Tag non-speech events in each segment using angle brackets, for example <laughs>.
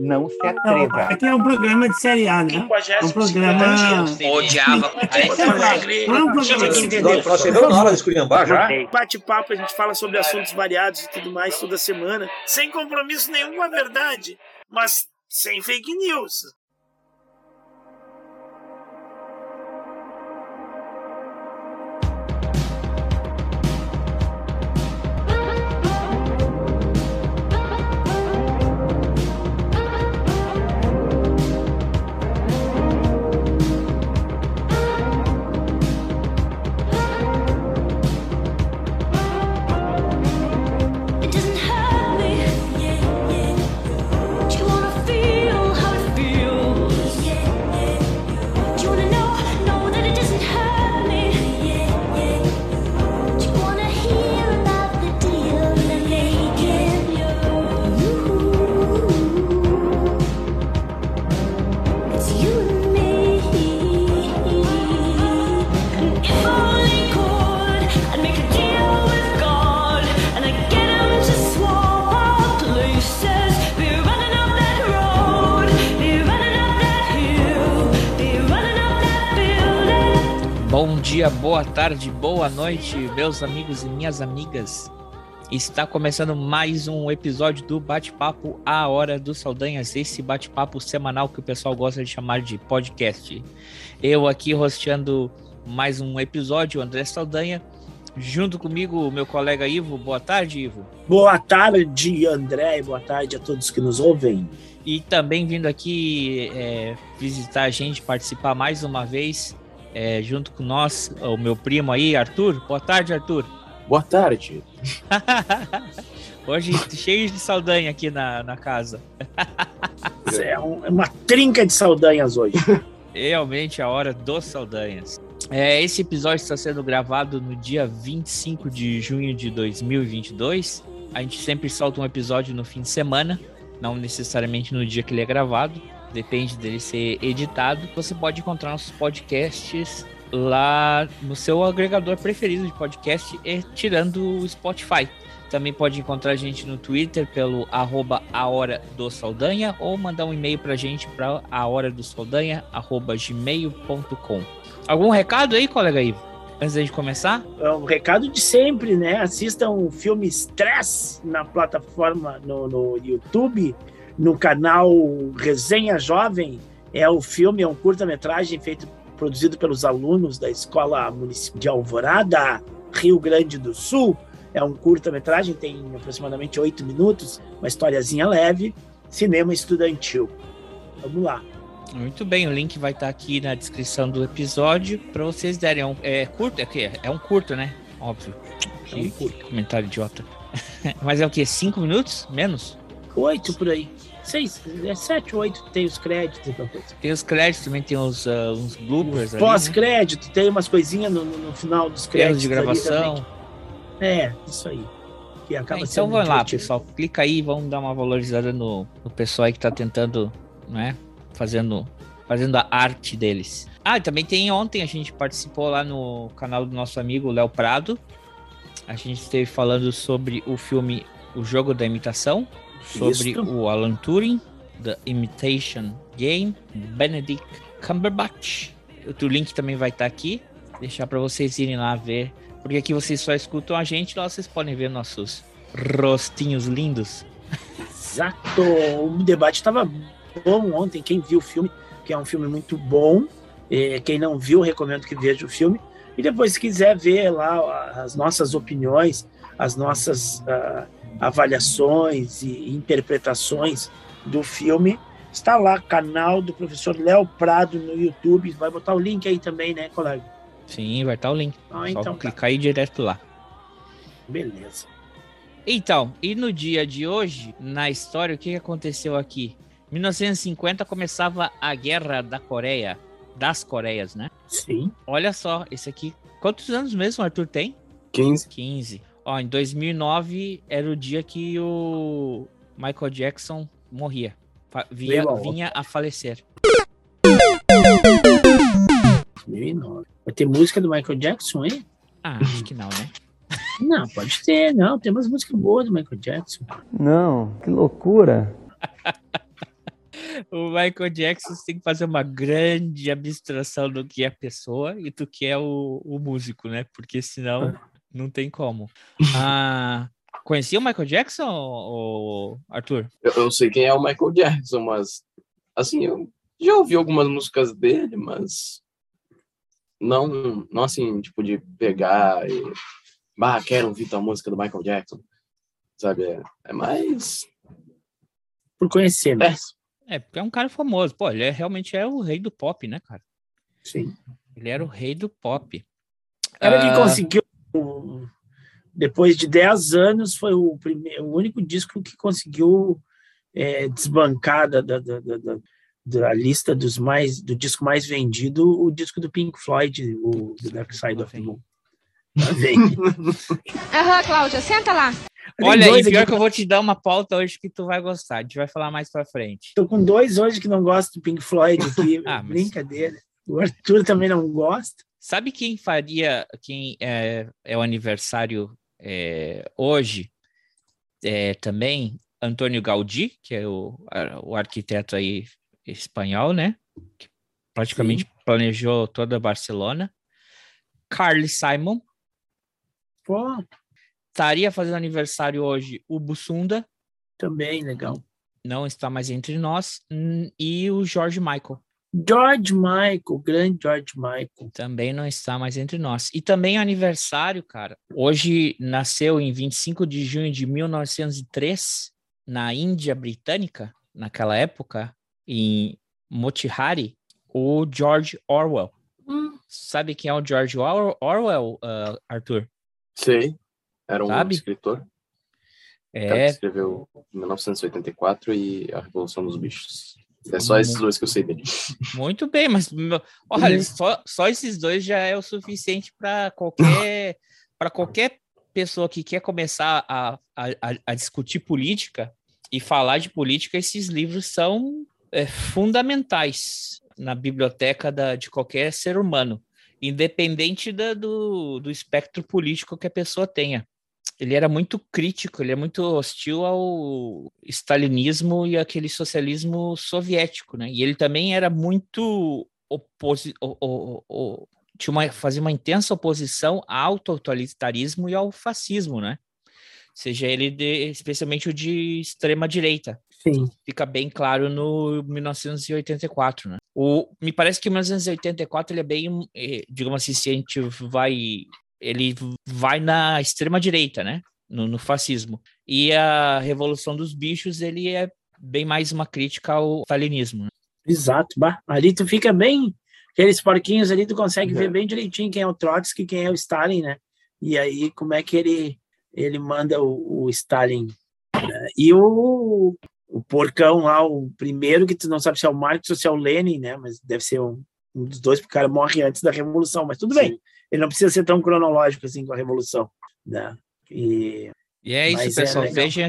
Não se Não, atreva. aqui é um programa de série A, né? É um programa. Odiava. Não é um Tinha que de entender. Nós chegamos na hora de esculhambar já. Bate-papo, a gente fala sobre assuntos variados e tudo mais toda semana, sem compromisso nenhum com a verdade, mas sem fake news. Boa tarde, boa noite, meus amigos e minhas amigas. Está começando mais um episódio do Bate-Papo A Hora dos Saldanhas, esse bate-papo semanal que o pessoal gosta de chamar de podcast. Eu aqui rosteando mais um episódio, André Saldanha, junto comigo meu colega Ivo. Boa tarde, Ivo. Boa tarde, André, boa tarde a todos que nos ouvem. E também vindo aqui é, visitar a gente, participar mais uma vez, é, junto com nós, o meu primo aí, Arthur. Boa tarde, Arthur. Boa tarde. <laughs> Hoje cheio de saldanha aqui na, na casa. É, um- é uma trinca de saudanhas hoje. <laughs> Realmente a hora dos saldanhas. É, esse episódio está sendo gravado no dia 25 de junho de 2022. A gente sempre solta um episódio no fim de semana, não necessariamente no dia que ele é gravado, depende dele ser editado. Você pode encontrar nossos podcasts lá no seu agregador preferido de podcast, e tirando o Spotify. Também pode encontrar a gente no Twitter pelo arroba a hora do Saldanha ou mandar um e-mail pra gente para a hora do arroba gmail.com. Algum recado aí, colega Ivo? Antes gente começar? É um recado de sempre, né? Assistam o filme Stress na plataforma no, no YouTube, no canal Resenha Jovem. É o filme, é um curta-metragem feito, produzido pelos alunos da Escola Municipal de Alvorada, Rio Grande do Sul. É um curta-metragem, tem aproximadamente oito minutos, uma historiazinha leve, cinema estudantil. Vamos lá. Muito bem, o link vai estar aqui na descrição do episódio para vocês derem. É, um, é curto? É, o quê? é um curto, né? Óbvio. É um Que- curto. que comentário idiota. <laughs> Mas é o quê? Cinco minutos? Menos? Oito por aí. Seis, é sete, oito, tem os créditos e tal coisa. Tem os créditos, também tem os, ah, uns bloopers né? Pós-crédito, tem umas coisinhas no, no- final dos Erros créditos. de gravação. É, isso aí. Que É, acaba então sendo vamos lá, pessoal. Clica aí, vamos dar uma valorizada no, no pessoal aí que tá tentando, né? Fazendo, fazendo a arte deles. Ah, e também tem ontem, a gente participou lá no canal do nosso amigo Léo Prado. A gente esteve falando sobre o filme O Jogo da Imitação, sobre Isto. o Alan Turing, The Imitation Game, Benedict Cumberbatch. O link também vai estar aqui. Deixar para vocês irem lá ver. Porque aqui vocês só escutam a gente, lá vocês podem ver nossos rostinhos lindos. Exato. O debate estava bom ontem. Quem viu o filme, que é um filme muito bom. É, quem não viu, recomendo que veja o filme. E depois, se quiser ver lá as nossas opiniões, as nossas ah, avaliações e interpretações do filme, está lá, canal do professor Léo Prado no YouTube. Vai botar o link aí também, né, colega? Sim, vai estar o link. Ah, Só então tá. clicar aí direto lá. Beleza. Então, e no dia de hoje, na história, o que aconteceu aqui? 1950 começava a Guerra da Coreia, das Coreias, né? Sim. Olha só, esse aqui. Quantos anos mesmo Arthur tem? 15. 15. Ó, em 2009 era o dia que o Michael Jackson morria. Fa- Vinha, vinha a falecer. 2009. Vai ter música do Michael Jackson aí? Ah, acho que não, né? <laughs> Não, pode ter, não. Tem umas músicas boas do Michael Jackson. Não, que loucura. <laughs> o Michael Jackson tem que fazer uma grande abstração do que é a pessoa e do que é o, o músico, né? Porque senão não tem como. Ah, conhecia o Michael Jackson, ou, Arthur? Eu, eu sei quem é o Michael Jackson, mas assim, eu já ouvi algumas músicas dele, mas não, não assim, tipo, de pegar e. Bah, quero ouvir tua música do Michael Jackson. Sabe? É, é mais. Por conhecer mesmo. É, porque é um cara famoso. Pô, ele é, realmente é o rei do pop, né, cara? Sim. Ele era o rei do pop. Era que Ah, conseguiu, depois de 10 anos, foi o, primeiro, o único disco que conseguiu é, desbancar da, da, da, da- lista dos mais, do disco mais vendido, o disco do Pink Floyd, o The Dark Side of the Moon. <laughs> Aham, Cláudia, senta lá. Olha, e dois pior aqui- que eu vou te dar uma pauta hoje que tu vai gostar. A gente vai falar mais pra frente. Tô com dois hoje que não gostam do Pink Floyd aqui. <laughs> Ah, mas- Brincadeira. O Arthur também não gosta. Sabe quem faria, quem é, é o aniversário é, hoje é, também? Antônio Gaudí, que é o, a- o arquiteto aí espanhol, né? Que praticamente planejou toda Barcelona. Carly Simon. Pô, Estaria fazendo aniversário hoje o Bussunda, também legal. não está mais entre nós. E o George Michael. George Michael, grande George Michael. Também não está mais entre nós. E também aniversário, cara. Hoje nasceu em 25 de junho de 1903, na Índia Britânica, naquela época, em Motihari, o George Orwell. Sabe quem é o George Orwell, Orwell ah, Arthur? Sei. Era um Sabe? escritor. cara que É, escreveu 1984 e A Revolução dos Bichos. É só esses dois que eu sei dele. <laughs> muito bem, mas olha, Uhum. só, só esses dois já é o suficiente para qualquer <laughs> para qualquer pessoa que quer começar a, a, a- a discutir política e falar de política, esses livros são é, fundamentais na biblioteca da, de qualquer ser humano, independente da- do, do espectro político que a pessoa tenha. Ele era muito crítico, ele é muito hostil ao stalinismo e aquele socialismo soviético, né? E ele também era muito oposi o- o- o- tinha uma, fazia uma intensa oposição ao totalitarismo e ao fascismo, né? Seja ele de, especialmente o de extrema direita Sim. fica bem claro no 1984, né? O, me parece que o 1984 ele é bem, eh, digamos assim, se a gente vai, ele vai na extrema direita, né? No, no fascismo. E a Revolução dos Bichos ele é bem mais uma crítica ao stalinismo. né? Exato. Bah, ali tu fica bem. Aqueles porquinhos ali, tu consegue Uhum. ver bem direitinho quem é o Trotsky quem é o Stalin, né? E aí, como é que ele, ele manda o, o Stalin. né? E o, o porcão lá, o primeiro, que tu não sabe se é o Marx ou se é o Lenin, né? Mas deve ser um, um dos dois, porque o cara morre antes da Revolução. Mas tudo bem, Sim. Ele não precisa ser tão cronológico assim com a Revolução. Né? E E é isso, é pessoal. legal. vejam,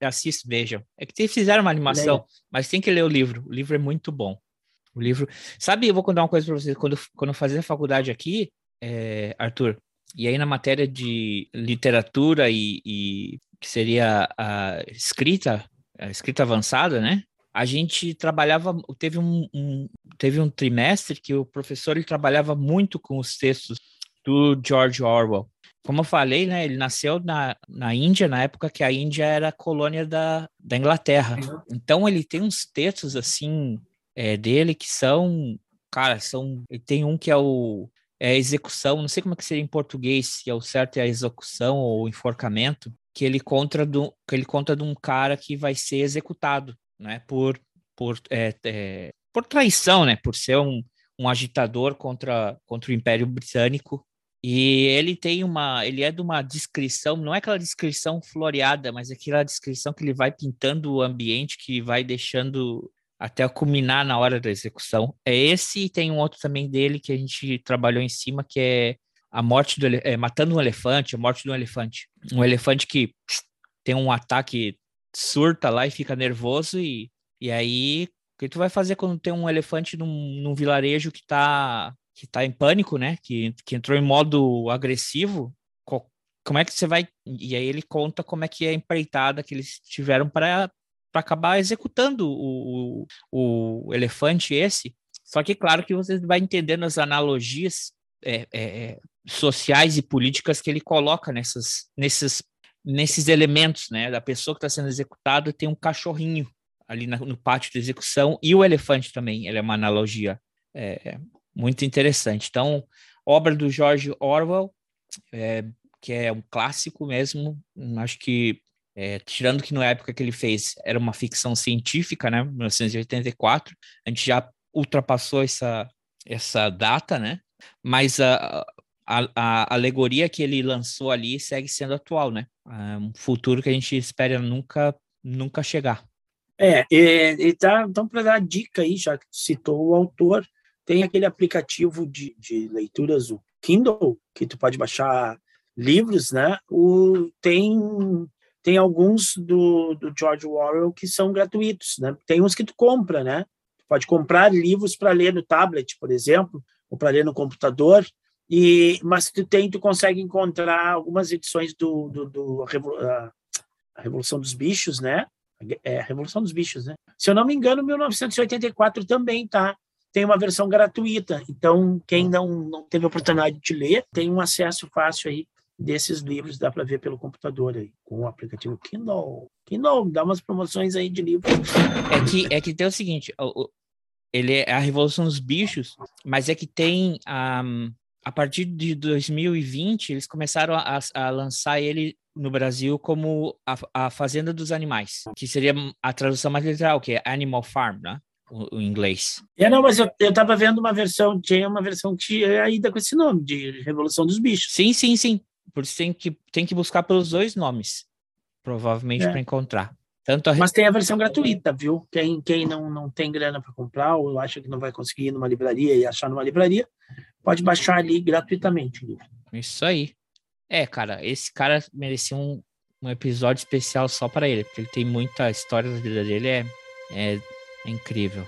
assistam, vejam. É que te- fizeram uma animação, Legal. mas tem que ler o livro. O livro é muito bom. O livro. Sabe, eu vou contar uma coisa para vocês. Quando, quando eu fazia faculdade aqui, eh, Arthur, e aí na matéria de literatura e, e que seria a escrita, a escrita avançada, né? A gente trabalhava, teve um, um- teve um trimestre que o professor ele trabalhava muito com os textos do George Orwell. Como eu falei, né, ele nasceu na, na Índia, na época que a Índia era colônia da, da Inglaterra. Então ele tem uns textos assim é, dele que são, cara, são. Tem um que é o é execução, não sei como é que seria em português, se é o certo é a execução ou enforcamento, que ele conta do, que ele conta de um cara que vai ser executado, né, por por é, é, por traição, né, por ser um, um agitador contra contra o Império Britânico e ele tem uma, ele é de uma descrição, não é aquela descrição floreada, mas é aquela descrição que ele vai pintando o ambiente, que vai deixando até culminar na hora da execução. É esse e tem um outro também dele que a gente trabalhou em cima, que é a morte do é, matando um elefante, a morte de um elefante. Um elefante que tem um ataque surta lá e fica nervoso e, e aí o que tu vai fazer quando tem um elefante num, num vilarejo que tá que tá em pânico, né? Que, que entrou em modo agressivo. Co- Como é que você vai? E aí ele conta como é que é a empreitada que eles tiveram para acabar executando o, o, o elefante esse. Só que, claro, que você vai entendendo as analogias é, é, sociais e políticas que ele coloca nessas, nesses, nesses elementos, né? Da pessoa que está sendo executada tem um cachorrinho ali na, no pátio de execução e o elefante também. Ele é uma analogia é, muito interessante. Então, obra do George Orwell, é, que é um clássico mesmo. Acho que é, tirando que na época que ele fez era uma ficção científica, né? 1984, a gente já ultrapassou essa essa data, né? Mas a, a, a, alegoria que ele lançou ali segue sendo atual, né? É um futuro que a gente espera nunca, nunca chegar. É, e, e tá, então para dar dica aí, já que citou o autor, tem aquele aplicativo de, de leituras, o Kindle, que tu pode baixar livros, né? O, tem tem alguns do, do George Orwell que são gratuitos, né? Tem uns que tu compra, né? Tu pode comprar livros para ler no tablet, por exemplo, ou para ler no computador, e, mas tu tem, tu consegue encontrar algumas edições do, do, do a, a Revolução dos Bichos, né? É, Revolução dos Bichos, né? Se eu não me engano, 1984 também tá. Tem uma versão gratuita. Então, quem não, não teve a oportunidade de ler, tem um acesso fácil aí desses livros, dá para ver pelo computador aí, com o aplicativo Kindle. Kindle, dá umas promoções aí de livros. É que, é que tem o seguinte, ele é a Revolução dos Bichos, mas é que tem um, a partir de 2020, eles começaram a, a lançar ele no Brasil como a, a, Fazenda dos Animais, que seria a tradução mais literal, que é Animal Farm, né? O, o inglês. É, não, mas eu, eu tava vendo uma versão, tinha uma versão que tinha ainda com esse nome, de Revolução dos Bichos. Sim, sim, sim. Por isso tem que, tem que buscar pelos dois nomes, provavelmente, é. para encontrar. Tanto a... Mas tem a versão gratuita, viu? Quem, quem não, não tem grana para comprar ou acha que não vai conseguir ir numa livraria e achar numa livraria, pode baixar ali gratuitamente. Isso aí. É, cara, esse cara merecia um, um episódio especial só para ele, porque ele tem muita história da vida dele, é, é, é incrível.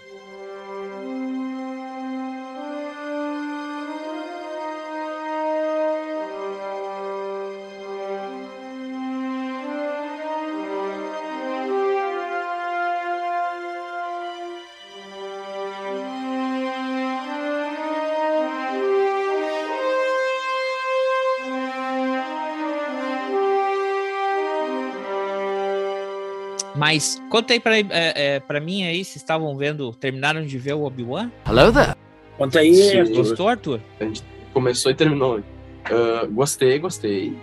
Mas conta aí pra, é, é, pra mim aí, vocês estavam vendo, terminaram de ver o Obi-Wan? Hello there. Conta aí, Sim, Gostou, Arthur? A gente começou e terminou. Uh, gostei, gostei.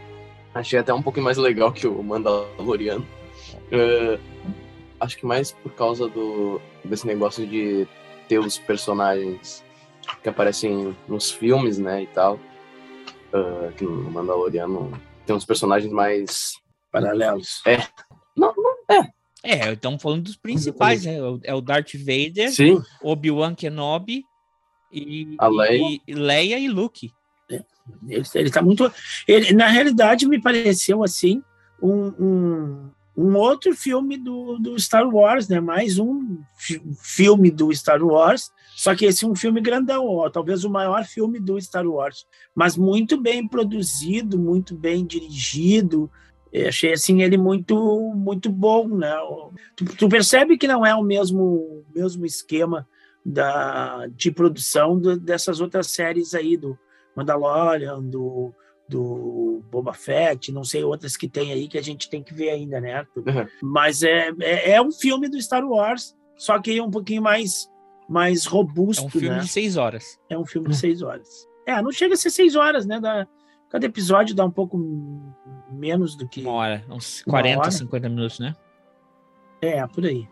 Achei até um pouquinho mais legal que o Mandaloriano. Uh, acho que mais por causa do, desse negócio de ter os personagens que aparecem nos filmes, né, e tal. Uh, que no Mandaloriano tem uns personagens mais... Paralelos. É. Não, não é. É, estamos falando dos principais, né? É o Darth Vader. Obi-Wan Kenobi e, A Leia. e Leia e Luke. Ele, ele tá muito. Ele, na realidade, me pareceu assim um, um, um outro filme do, do Star Wars, né? Mais um fi- filme do Star Wars, só que esse é um filme grandão, ó, talvez o maior filme do Star Wars, mas muito bem produzido, muito bem dirigido. Eu achei assim ele muito muito bom, né? Tu, tu percebe que não é o mesmo mesmo esquema da de produção do- dessas outras séries aí do Mandalorian, do, do Boba Fett, não sei outras que tem aí que a gente tem que ver ainda, né? Uhum. Mas é, é, é um filme do Star Wars, só que é um pouquinho mais, mais robusto, É um filme né? de seis horas. É um filme de seis horas. É, não chega a ser seis horas, né? Dá, cada episódio dá um pouco menos do que. Uma hora, uns Uma 40, hora? 50 minutos, né? É, por aí.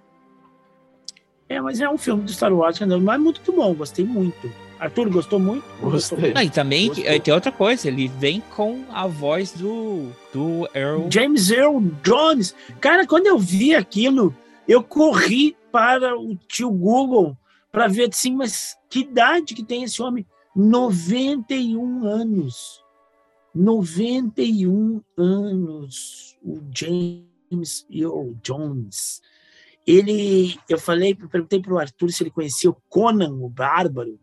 É, mas é um filme do Star Wars, mas é muito bom, gostei muito. Arthur, gostou muito? Gostei. Não, e também Gostou. eh, tem outra coisa, ele vem com a voz do, do Earl. James Earl Jones. Cara, quando eu vi aquilo, eu corri para o tio Google para ver assim, mas que idade que tem esse homem? 91 anos. 91 anos. O James Earl Jones. Ele, eu falei, perguntei para o Arthur se ele conhecia o Conan, o Bárbaro,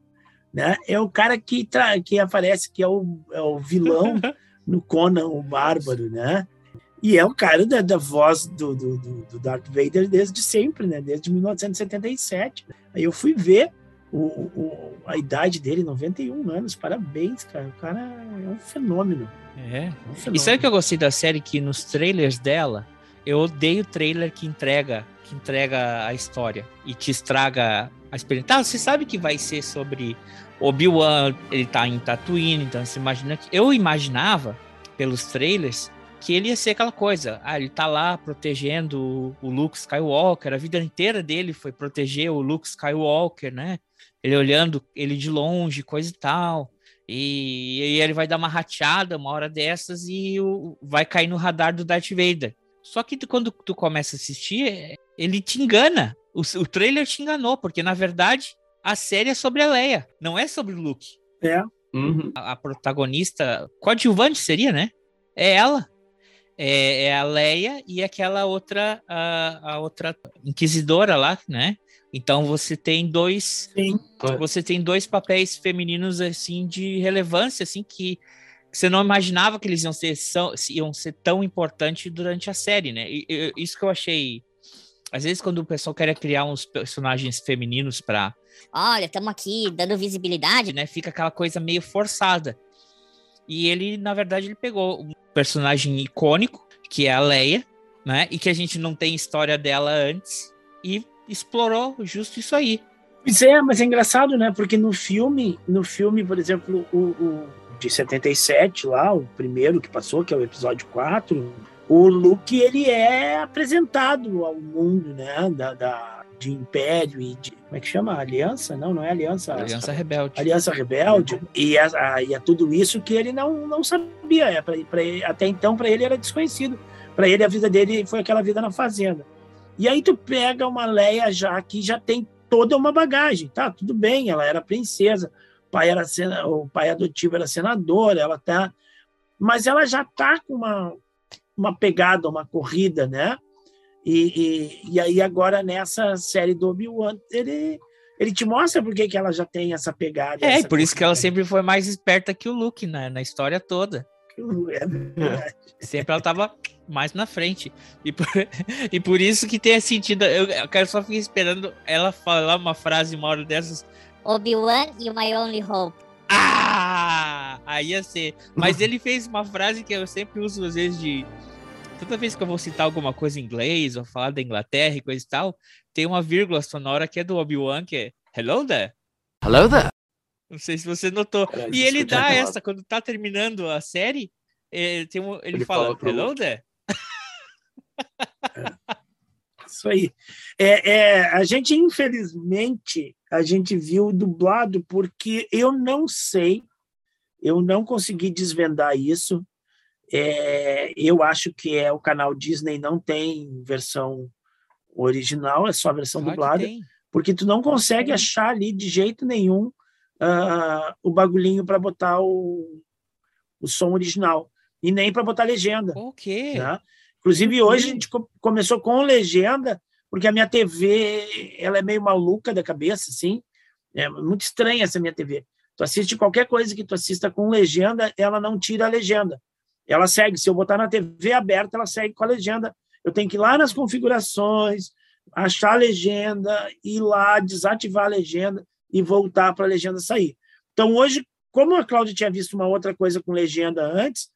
né? É o cara que, tra- que aparece, que é o, é o vilão <laughs> no Conan o Bárbaro, né? E é o cara da, da voz do, do, do, do Darth Vader desde sempre, né? Desde 1977. Aí eu fui ver o, o- a idade dele, 91 anos. Parabéns, cara. O cara é um fenômeno. É. É um E fenômeno. sabe o que eu gostei da série? Que nos trailers dela, eu odeio trailer que entrega, que entrega a história e te estraga a experiência. Tá, você sabe que vai ser sobre Obi-Wan, ele tá em Tatooine, então você imagina que. Eu imaginava, pelos trailers, que ele ia ser aquela coisa. Ah, ele tá lá protegendo o- o Luke Skywalker, a vida inteira dele foi proteger o Luke Skywalker, né? Ele olhando ele de longe, coisa e tal. E, e ele vai dar uma rateada uma hora dessas e o- vai cair no radar do Darth Vader. Só que tu- quando tu começa a assistir, é, ele te engana. O, o trailer te enganou, porque na verdade a série é sobre a Leia, não é sobre o Luke. É. Uhum. A, a protagonista coadjuvante seria, né? É ela. É, é a Leia e aquela outra, a, a outra inquisidora lá, né? Então você tem dois Sim. você tem dois papéis femininos assim de relevância assim que você não imaginava que eles iam ser, são, iam ser tão importantes durante a série, né? E, e- isso que eu achei. Às vezes, quando o pessoal quer criar uns personagens femininos para, Olha, estamos aqui dando visibilidade. né, fica aquela coisa meio forçada. E ele, na verdade, ele pegou um personagem icônico, que é a Leia, né? E que a gente não tem história dela antes, e explorou justo isso aí. Pois é, mas é engraçado, né? Porque no filme, no filme, por exemplo, o, o de 77 lá, o primeiro que passou, que é o episódio 4, o Luke ele é apresentado ao mundo, né? Da, da- de Império e de. Como é que chama? Aliança? Não, não é Aliança. Aliança Rebelde. Aliança Rebelde. E é, a- e é tudo isso que ele não, não sabia. É pra, pra ele- até então, para ele era desconhecido. Para ele, a vida dele foi aquela vida na fazenda. E aí tu pega uma Leia já que já tem toda uma bagagem, tá? Tudo bem, ela era princesa, o pai era sena, o pai adotivo era senador, ela tá, mas ela já tá com uma uma pegada, uma corrida, né? E, e, e aí agora nessa série do Obi-Wan, ele ele te mostra por que ela já tem essa pegada. É, essa por isso que ela sempre foi mais esperta que o Luke na, na história toda. <laughs> É verdade. Sempre ela tava mais na frente. E por, <laughs> e por isso que tem sentido. Eu, eu quero só ficar esperando ela falar uma frase uma hora dessas. Obi-Wan e My Only Hope. Ah! Aí ia ser. Mas <laughs> ele fez uma frase que eu sempre uso às vezes de. Toda vez que eu vou citar alguma coisa em inglês ou falar da Inglaterra e coisa e tal, tem uma vírgula sonora que é do Obi-Wan, que é Hello there. Hello there. Não sei se você notou. E ele dá essa, quando tá terminando a série, eh, tem um- ele, Ele fala, fala pro Hello there. Isso aí. É, é, a gente, infelizmente, a gente viu dublado porque eu não sei, eu não consegui desvendar isso. É, eu acho que é o canal Disney não tem versão original, é só a versão Claro dublada, porque tu não consegue tem. achar ali de jeito nenhum ah, o bagulhinho para botar o, o som original e nem para botar legenda. O quê? Né? Inclusive, hoje a gente co- começou com legenda, porque a minha TV ela é meio maluca da cabeça, assim. É muito estranha essa minha TV. Tu assiste qualquer coisa que tu assista com legenda, ela não tira a legenda. Ela segue. Se eu botar na TV aberta, ela segue com a legenda. Eu tenho que ir lá nas configurações, achar a legenda, ir lá, desativar a legenda e voltar para a legenda sair. Então, hoje, como a Cláudia tinha visto uma outra coisa com legenda antes,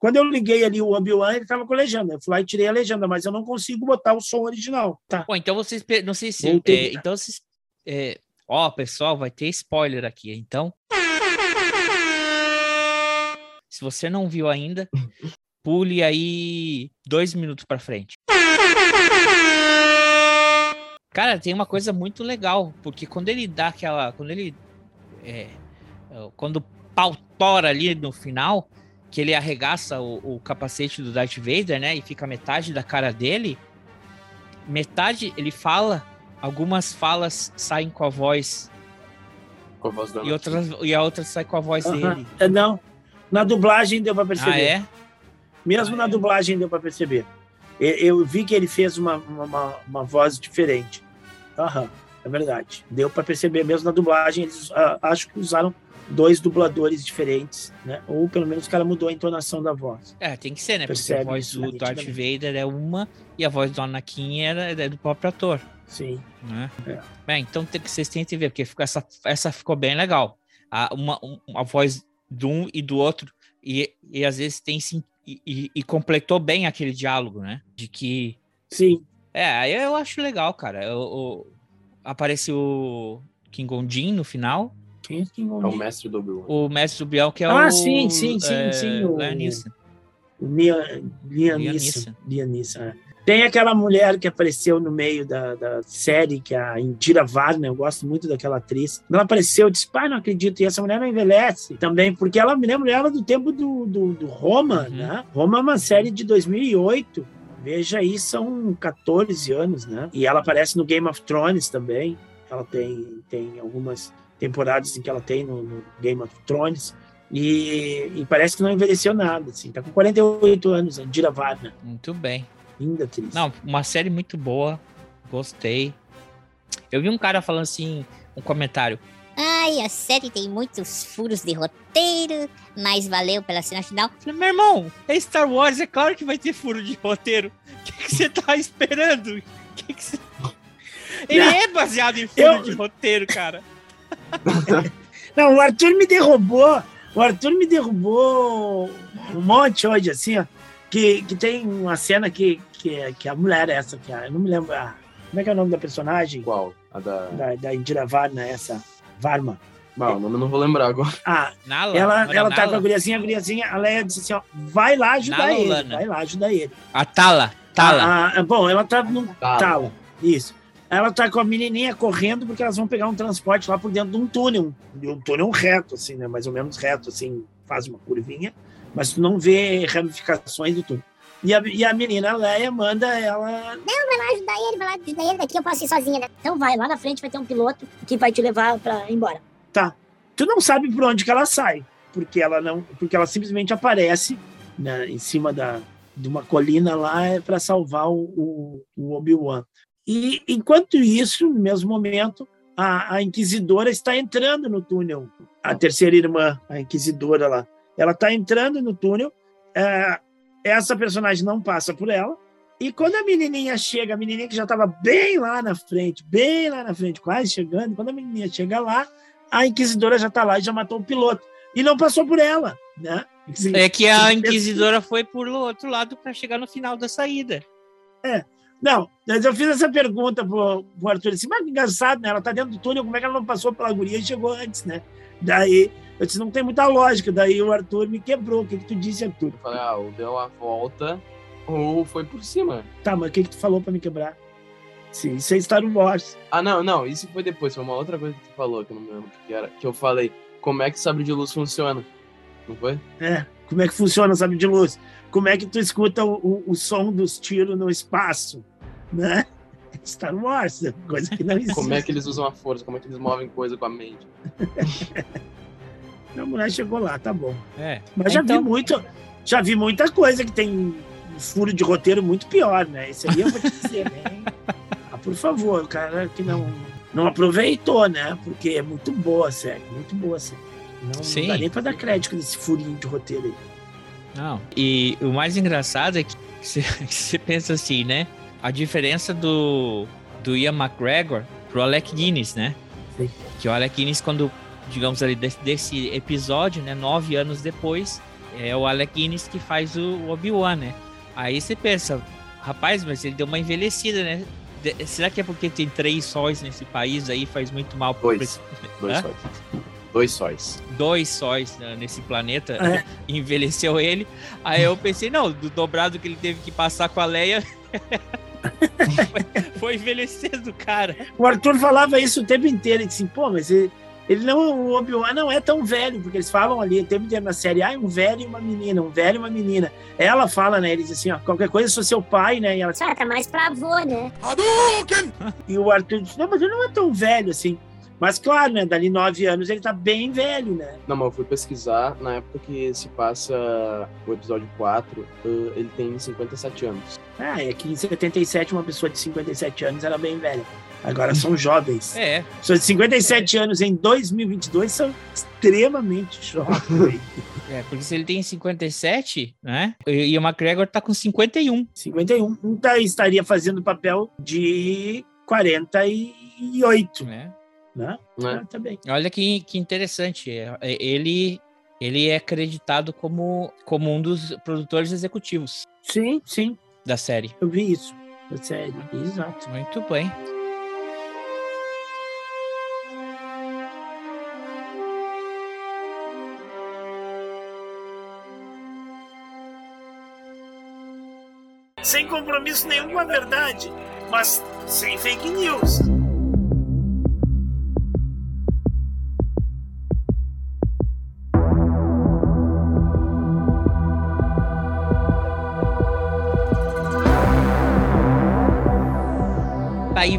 quando eu liguei ali o Obi-Wan, ele estava com legenda. Eu fui lá e tirei a legenda, mas eu não consigo botar o som original. Tá. Bom, então vocês. Não sei se. É, então vocês. é, ó, pessoal, vai ter spoiler aqui. Então. Se você não viu ainda, <laughs> pule aí dois minutos pra frente. Cara, tem uma coisa muito legal, porque quando ele dá aquela. Quando ele. é, quando o pau tora ali no final, que ele arregaça o, o capacete do Darth Vader, né? E fica metade da cara dele. Metade ele fala, algumas falas saem com a voz Com a voz da e outras e a outra sai com a voz Aham. dele. É, Não, na dublagem deu para perceber. Ah, é? Mesmo Ah, na é? dublagem deu para perceber. E- Eu vi que ele fez uma, uma, uma- uma voz diferente. Aham, é verdade. Deu para perceber mesmo na dublagem. Eles ah, acho que usaram dois dubladores diferentes, né? Ou pelo menos o cara mudou a entonação da voz. É, tem que ser, né? Porque Percebe a voz do Darth. Vader é uma e a voz do Anakin era, é do próprio ator, Sim. né? É. Bem, então tem que vocês têm que ver, porque essa, essa ficou bem legal. A, uma, um- a voz de um e do outro, e, e às vezes tem sim, e, e- e completou bem aquele diálogo, né? De que. Sim. É, eu acho legal, cara. O, o- aparece o King Jin no final. Quem é que É o mestre do Obi-Wan. O mestre do Biel, que é Ah, o. sim, sim, sim, é, sim, o- Liam Neeson. O Lia- Liam Liam Neeson. Liam Neeson, é. Tem aquela mulher que apareceu no meio da, da série, que é a Indira Varna, eu gosto muito daquela atriz. Ela apareceu, eu disse, pai, não acredito, e essa mulher não envelhece também, porque ela me lembra ela do tempo do, do, do Roma, Uhum. né? Roma é uma série de 2008, veja aí, são 14 anos, né? E ela aparece no Game of Thrones também, ela tem, tem algumas temporadas em que ela tem no, no Game of Thrones, e, e parece que não envelheceu nada, assim, tá com 48 anos, a Indira Varna, Muito bem. linda atriz. Não, uma série muito boa. Gostei. Eu vi um cara falando assim, um comentário. Ai, a série tem muitos furos de roteiro, mas valeu pela cena final. Falei, meu irmão, é Star Wars, é claro que vai ter furo de roteiro. <laughs> O que, você tá esperando? O Que que você... <laughs> Ele Não. é baseado em furo Eu- de roteiro, cara. Não, o Arthur me derrubou. O Arthur me derrubou um monte hoje, assim, ó. Que, que tem uma cena que, que, que a mulher essa, que a, eu não me lembro. a- como é que é o nome da personagem? Qual? A da. Da, da Indira Varna, essa. Varma. Bah, o nome eu não vou lembrar agora. Ah, Nala, ela, ela tá Nala? com a guriazinha, a guriazinha, a Leia disse assim, ó, vai lá ajudar Nala ele. Lana? Vai lá ajudar ele. A Tala. Tala. Ah, ah, bom, ela tá no Tala. tala. Isso. Ela tá com a menininha correndo porque elas vão pegar um transporte lá por dentro de um túnel. E um túnel reto, assim, né? Mais ou menos reto, assim, faz uma curvinha, mas tu não vê ramificações do túnel. E a, e a menina Leia manda ela. vai lá ajudar ele, vai lá ajudar ele, daqui eu posso ir sozinha, né? Então vai, lá na frente vai ter um piloto que vai te levar pra ir embora. Tu não sabe por onde que ela sai, porque ela não. Porque ela simplesmente aparece né, em cima da, de uma colina lá é para salvar o, o, o Obi-Wan. E enquanto isso, no mesmo momento, a, a Inquisidora está entrando no túnel. A terceira irmã, a Inquisidora lá, ela está entrando no túnel. é, essa personagem não passa por ela. E quando a menininha chega, a menininha que já estava bem lá na frente, bem lá na frente, quase chegando, quando a menininha chega lá, a Inquisidora já está lá e já matou o piloto. E não passou por ela, né? É que a. Inquisidora foi por outro lado para chegar no final da saída. Não, mas eu fiz essa pergunta pro, pro Arthur, assim, mas engraçado, né? Ela tá dentro do túnel, como é que ela não passou pela guria e chegou antes, né? Daí, eu disse, não tem muita lógica. Daí o Arthur me quebrou. O que, que tu disse, Arthur? Eu falei, ah, ou deu a volta ou foi por cima. Tá, mas o que, que tu falou pra me quebrar? Sim, isso é Star Wars. Ah, não, não, isso foi depois, foi uma outra coisa que tu falou, que eu não me lembro o que era. Que eu falei, como é que sabre de luz funciona? Não foi? É, como é que funciona, sabe, de luz? Como é que tu escuta o, o, o som dos tiros no espaço, né? <laughs> Star Wars, coisa que não existe. Como é que eles usam a força, como é que eles movem coisa com a mente. <laughs> A mulher chegou lá, tá bom. É. Mas já Então- vi muito, já vi muita coisa que tem um furo de roteiro muito pior, né? Esse aí eu vou te dizer, né? Ah, por favor, o cara que não, não aproveitou, né? Porque é muito boa a série, muito boa a série. Não, Sim. não dá nem pra dar crédito nesse furinho de roteiro aí. Não. E o mais engraçado é que <laughs> você pensa assim, né? A diferença do, do Ian McGregor pro Alec Guinness, né? Sim. Que o Alec Guinness, quando, digamos ali, desse, desse episódio, né? Nove anos depois, é o Alec Guinness que faz o Obi-Wan, né? Aí você pensa, rapaz, mas ele deu uma envelhecida, né? De- será que é porque tem três sóis nesse país aí faz muito mal pro Dois. <laughs> Dois Hã? sóis. Dois sóis. dois sóis né, nesse planeta, É. <laughs> envelheceu ele. Aí eu pensei, não, do dobrado que ele teve que passar com a Leia, <laughs> foi, <laughs> foi envelhecendo, cara. O Arthur falava isso o tempo inteiro, ele disse, assim, pô, mas ele, ele não, o Obi-Wan não é tão velho, porque eles falam ali o tempo inteiro na série, ah, um velho e uma menina, um velho e uma menina. Ela fala, né, ele diz assim, ó, qualquer coisa eu sou seu pai, né, e ela Só tá mais pra avô, né? E o Arthur disse, não, mas ele não é tão velho assim. Mas claro, né? Dali nove anos ele tá bem velho, né? Não, mas eu fui pesquisar, na época que se passa o episódio 4, uh, ele tem 57 anos. Ah, é que em 77 uma pessoa de 57 anos era bem velha. Agora são jovens. <laughs> É, Pessoas de 57 anos em 2022 são extremamente jovens. <laughs> é, porque se ele tem 57, né? E, o McGregor tá com 51. 51. Um tá, estaria fazendo o papel de 48, Né? Né? Né? Ah, tá bem. Olha que, que interessante. é, é, Ele, ele é acreditado como, como um dos produtores executivos Sim, sim, da série. eu vi isso. Sério, exato. Muito bem. Sem compromisso nenhum com a verdade, mas sem fake news.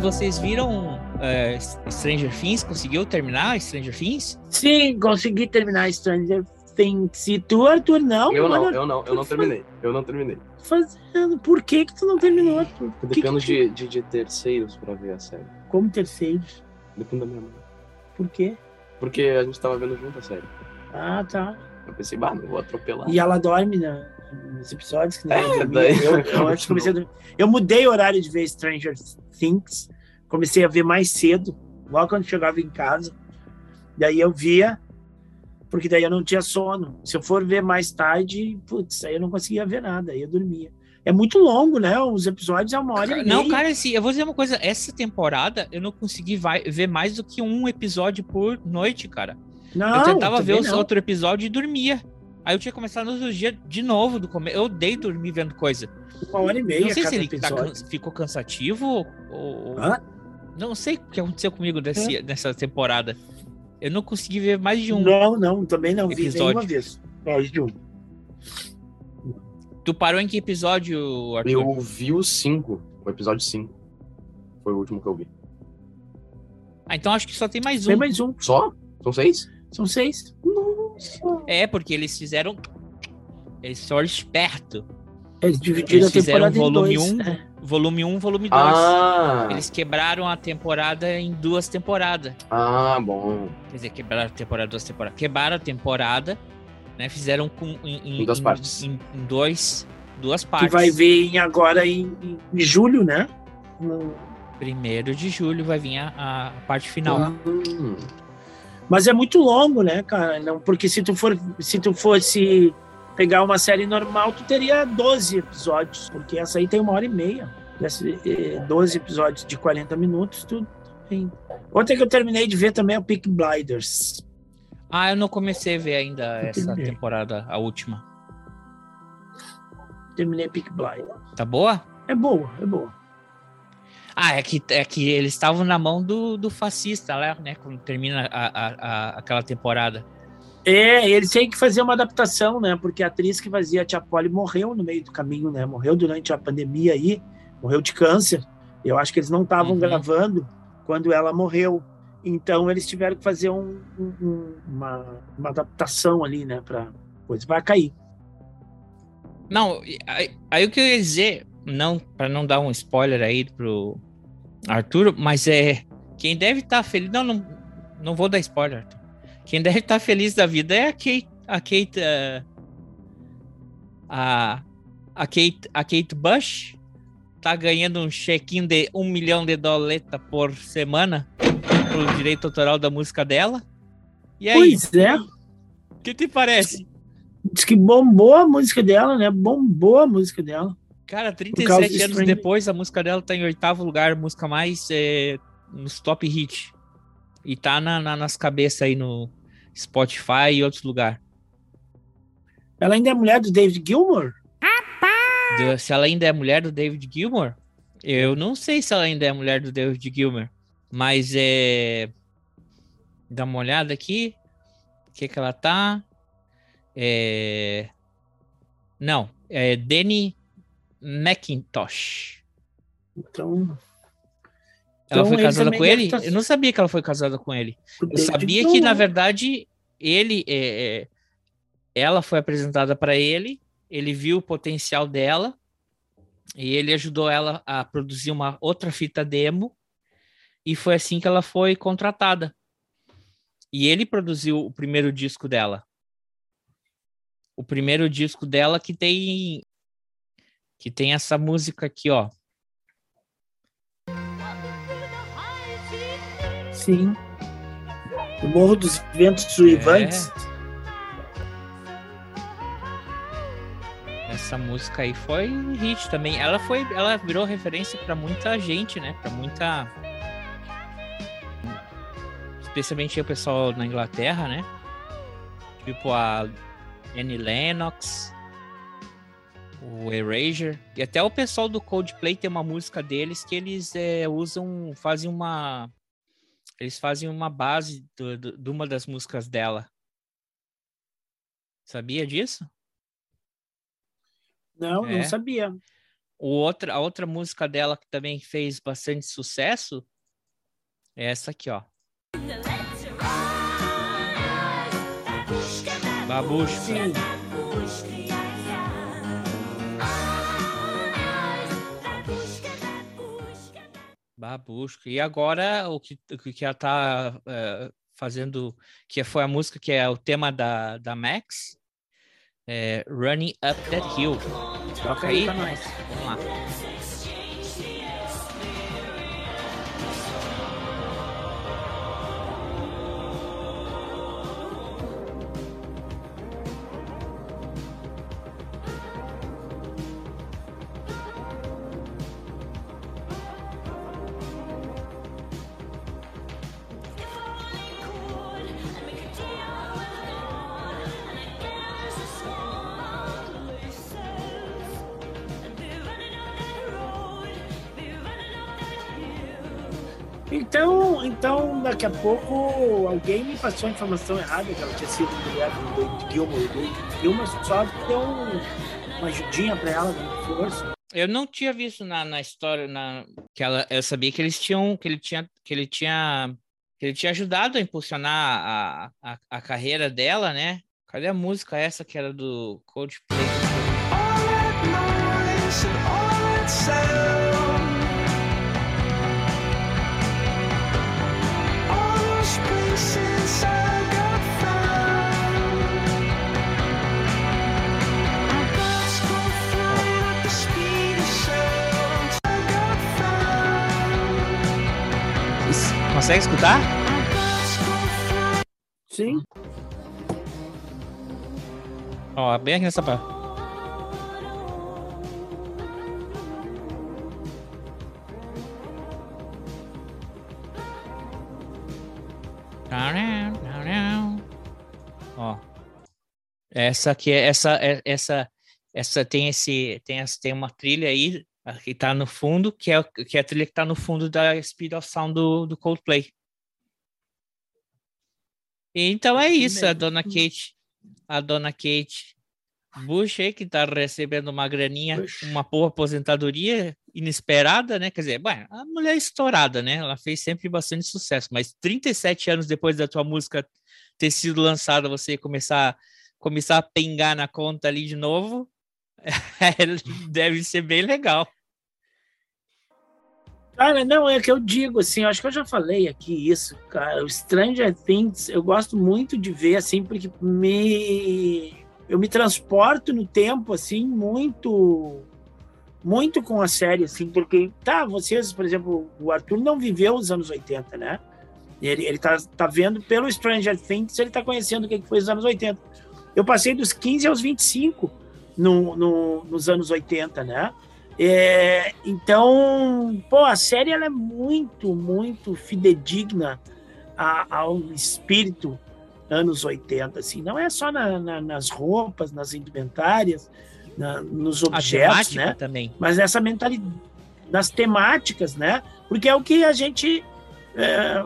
Vocês viram é, Stranger Things? Conseguiu terminar Stranger Things? Sim, consegui terminar Stranger Things. E tu, Arthur, não? Eu não, eu não, eu não terminei. Eu não terminei. Fazendo. Por que que tu não terminou, Arthur? Eu Por que dependo que de, de, de terceiros pra ver a série. tu- Como terceiros? Dependo da minha mãe. Por quê? Porque a gente tava vendo junto a série. Ah, tá. Eu pensei, bah, não vou atropelar. E ela dorme né, nos episódios que nem É, eu dormia. daí- eu, <laughs> eu acho que comecei a. Eu mudei o horário de ver Stranger Things. Comecei a ver mais cedo, logo quando chegava em casa. Daí eu via, porque daí eu não tinha sono. Se eu for ver mais tarde, putz, aí eu não conseguia ver nada, aí eu dormia. É muito longo, né? Os episódios é uma hora e Não, meia. cara, assim, eu vou dizer uma coisa. Essa temporada eu não consegui vai- ver mais do que um episódio por noite, cara. não, eu tentava ver os não. outro episódio e dormia. Aí eu tinha que começar nos outros dias de novo do começo. Eu odeio dormir vendo coisa. Uma hora e meia não sei se ele tá can- ficou cansativo ou. Hã? Não sei o que aconteceu comigo desse, nessa temporada. Eu não consegui ver mais de um. Não, não, também não vi episódio. nenhuma vez. Mais de um. Tu parou em que episódio, Arthur? Eu vi o 5, o episódio 5. Foi o último que eu vi. Ah, então acho que só tem mais um. Tem mais um. Só? São seis? São seis. Nossa. É, porque eles fizeram. Eles foram espertos. Eles dividiram Eles a fizeram temporada volume em dois. 1, É. volume 1, volume 2. Ah! Eles quebraram a temporada em duas temporadas. Ah, bom. Quer dizer, quebraram a temporada, duas temporadas. Quebraram a temporada, né? Fizeram com, em, Em duas partes. Em, em dois, duas Que partes. vai ver em- agora em, em julho, né? No- Primeiro de julho vai vir a, a parte final. Hum. Mas é muito longo, né, cara? Não, porque se tu for, se tu fosse pegar uma série normal, tu teria 12 episódios, porque essa aí tem uma hora e meia. Essa, eh, 12 episódios de 40 minutos, tu tem. Outra que eu terminei de ver também é o Peak Blinders. Ah, eu não comecei a ver ainda essa Entendi. temporada, a última. Terminei Peak Blinders. Tá boa? É boa, é boa. Ah, é que, é que eles estavam na mão do, do fascista lá, né? Quando termina a, a, a- aquela temporada. É, eles têm que fazer uma adaptação, né? Porque a atriz que fazia a Tia Polly morreu no meio do caminho, né? Morreu durante a pandemia aí, morreu de câncer. Eu acho que eles não estavam Uhum. gravando quando ela morreu. Então eles tiveram que fazer um- um- um- uma, uma adaptação ali, né? Pra coisa. Vai cair. Não, aí, aí o que eu ia dizer, não, para não dar um spoiler aí pro Arthur, mas é quem deve estar feliz. Não, não, não vou dar spoiler, Arthur. Quem deve estar feliz da vida é a Kate, a Kate, eh, a, a Kate, a Kate Bush tá ganhando um chequinho de um milhão de doleta por semana pro direito autoral da música dela. E aí, Pois é. o que te parece? Diz que bombou a música dela, né? Bombou a música dela. Cara, causa 37 do anos depois, a música dela tá em oitavo lugar, música mais é, nos top hit. E tá na, na- nas cabeças aí no Spotify e outros lugares. Ela ainda é mulher do David Gilmour? Se ela ainda é mulher do David Gilmour, eu não sei se ela ainda é mulher do David Gilmour. Mas é. Dá uma olhada aqui. O que que ela tá? É. Não, é Danny McIntosh. Então. Ela Então, foi ele casada com ele? tá- Eu não sabia que ela foi casada com ele. Eu sabia que, na verdade, ele. é, é, ela foi apresentada para ele, ele viu o potencial dela e ele ajudou ela a produzir uma outra fita demo e foi assim que ela foi contratada. E ele produziu o primeiro disco dela. O primeiro disco dela que tem que tem essa música aqui, ó. Sim. O Morro dos Ventos Uivantes. Essa música aí foi um hit também. Ela foi, ela virou referência para muita gente, né? Para muita especialmente o pessoal na Inglaterra, né? Tipo a Annie Lennox, o Erasure e até o pessoal do Coldplay tem uma música deles que eles é, usam, fazem uma eles fazem uma base do- do- de uma das músicas dela. Sabia disso? Não, É. não sabia. O outra, a outra música dela que também fez bastante sucesso é essa aqui, ó. Babushka. Sim. Babushka. E agora o que, o que ela tá eh, fazendo, que foi a música que é o tema da, da Max, é Running Up That Hill. Toca aí. Vamos lá. Daqui a pouco alguém me passou a informação errada que ela tinha sido mulher do David Gilmour. O Gilmour só deu um- uma ajudinha pra ela, né? força. Eu não tinha visto na, na história na, que ela, eu sabia que eles tinham, que ele tinha, que ele tinha, que ele tinha ajudado a impulsionar a, a, a carreira dela, né? Cadê a música essa que era do Coldplay? Consegue escutar? Sim. Ó, bem aqui nessa parte. Ó. Essa aqui é essa é- essa essa tem esse tem essa, tem uma trilha aí a que tá no fundo, que é que é a trilha que tá no fundo da Speed of Sound do, do Coldplay. Então é isso, a dona Kate, a dona Kate Bush aí que tá recebendo uma graninha, Bush. uma boa aposentadoria inesperada, né? Quer dizer, a mulher é estourada, né? Ela fez sempre bastante sucesso, mas 37 anos depois da tua música ter sido lançada, você começar começar a pingar na conta ali de novo, <laughs> deve ser bem legal. Cara, não, é que eu digo assim, eu acho que eu já falei aqui isso, cara. O Stranger Things, eu gosto muito de ver, assim, porque me. Eu me transporto no tempo, assim, muito. Muito com a série, assim, porque, tá, vocês, por exemplo, o Arthur não viveu os anos 80, né? Ele, ele tá, tá vendo pelo Stranger Things, ele tá conhecendo o que que foi os anos 80. Eu passei dos 15 aos 25 no, no, nos anos 80, né? É, então, pô, a série ela é muito, muito fidedigna a- ao espírito anos 80, assim. Não é só na- na- nas roupas, nas indumentárias, na- nos objetos, né? também. Mas nessa mentalidade, nas temáticas, né? Porque é o que a gente é,